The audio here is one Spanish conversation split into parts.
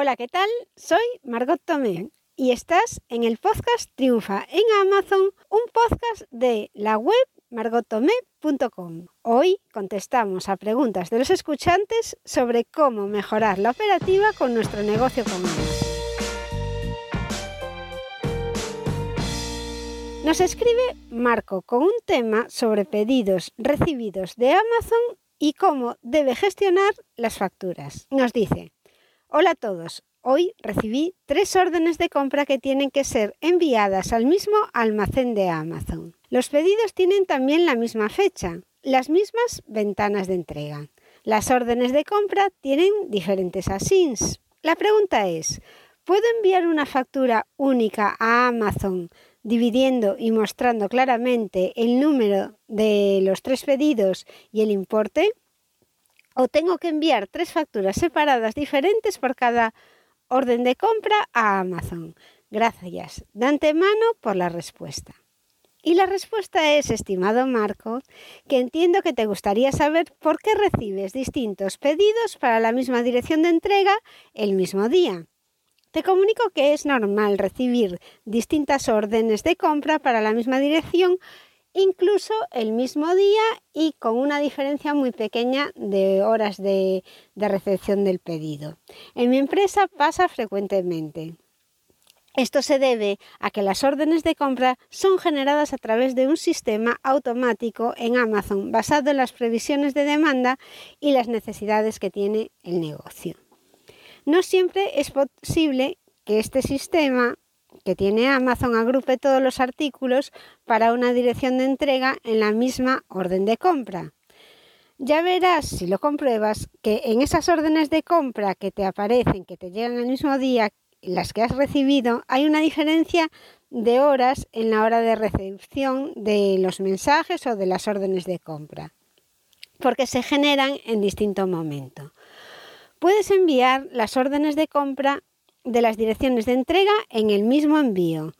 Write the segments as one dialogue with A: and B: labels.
A: Hola, ¿qué tal? Soy Margot Tomé y estás en el podcast Triunfa en Amazon, un podcast de la web margottomé.com. Hoy contestamos a preguntas de los escuchantes sobre cómo mejorar la operativa con nuestro negocio común. Nos escribe Marco con un tema sobre pedidos recibidos de Amazon y cómo debe gestionar las facturas. Nos dice, Hola a todos. Hoy recibí tres órdenes de compra que tienen que ser enviadas al mismo almacén de Amazon. Los pedidos tienen también la misma fecha, las mismas ventanas de entrega. Las órdenes de compra tienen diferentes asins. La pregunta es, ¿puedo enviar una factura única a Amazon dividiendo y mostrando claramente el número de los tres pedidos y el importe? O tengo que enviar tres facturas separadas diferentes por cada orden de compra a Amazon. Gracias de antemano por la respuesta. Y la respuesta es, estimado Marco, que entiendo que te gustaría saber por qué recibes distintos pedidos para la misma dirección de entrega el mismo día. Te comunico que es normal recibir distintas órdenes de compra para la misma dirección incluso el mismo día y con una diferencia muy pequeña de horas de, recepción del pedido. En mi empresa pasa frecuentemente. Esto se debe a que las órdenes de compra son generadas a través de un sistema automático en Amazon basado en las previsiones de demanda y las necesidades que tiene el negocio. No siempre es posible que este sistema que tiene Amazon agrupe todos los artículos para una dirección de entrega en la misma orden de compra. Ya verás, si lo compruebas, que en esas órdenes de compra que te aparecen, que te llegan el mismo día, las que has recibido, hay una diferencia de horas en la hora de recepción de los mensajes o de las órdenes de compra, porque se generan en distinto momento. Puedes enviar las órdenes de compra de las direcciones de entrega en el mismo envío.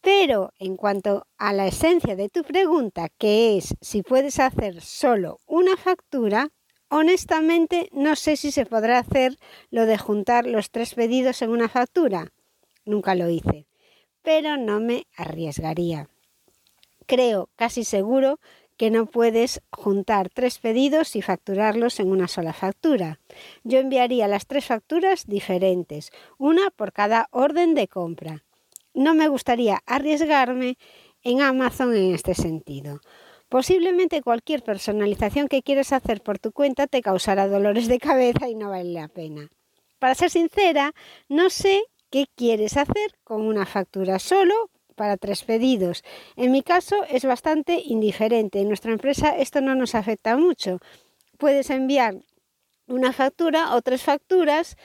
A: Pero en cuanto a la esencia de tu pregunta, que es si puedes hacer solo una factura, honestamente no sé si se podrá hacer lo de juntar los tres pedidos en una factura. Nunca lo hice, pero no me arriesgaría. Creo casi seguro que no puedes juntar tres pedidos y facturarlos en una sola factura. Yo enviaría las tres facturas diferentes, una por cada orden de compra. No me gustaría arriesgarme en Amazon en este sentido. Posiblemente cualquier personalización que quieras hacer por tu cuenta te causará dolores de cabeza y no vale la pena. Para ser sincera, no sé qué quieres hacer con una factura solo para tres pedidos. En mi caso es bastante indiferente. En nuestra empresa esto no nos afecta mucho. Puedes enviar una factura o tres facturas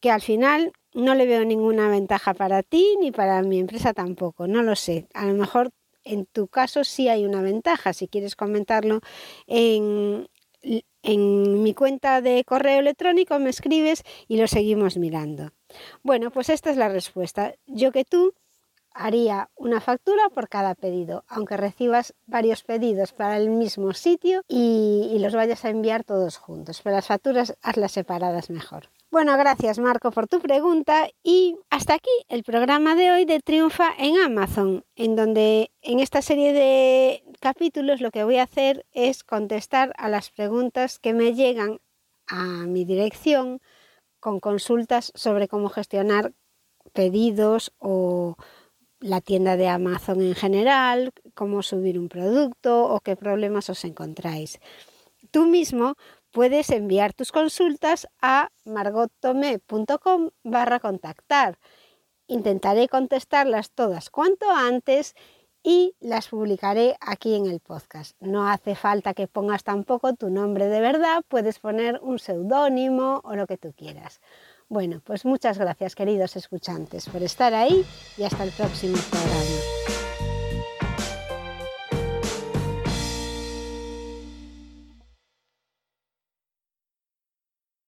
A: que al final no le veo ninguna ventaja para ti ni para mi empresa tampoco. No lo sé. A lo mejor en tu caso sí hay una ventaja. Si quieres comentarlo en, mi cuenta de correo electrónico me escribes y lo seguimos mirando. Bueno, pues esta es la respuesta. Yo que tú haría una factura por cada pedido, aunque recibas varios pedidos para el mismo sitio y, los vayas a enviar todos juntos. Pero las facturas hazlas separadas mejor. Bueno, gracias Marco por tu pregunta y hasta aquí el programa de hoy de Triunfa en Amazon, en donde en esta serie de capítulos lo que voy a hacer es contestar a las preguntas que me llegan a mi dirección con consultas sobre cómo gestionar pedidos o la tienda de Amazon en general, cómo subir un producto o qué problemas os encontráis. Tú mismo puedes enviar tus consultas a margottome.com barra contactar. Intentaré contestarlas todas cuanto antes y las publicaré aquí en el podcast. No hace falta que pongas tampoco tu nombre de verdad, puedes poner un seudónimo o lo que tú quieras. Bueno, pues muchas gracias queridos escuchantes por estar ahí y hasta el próximo programa.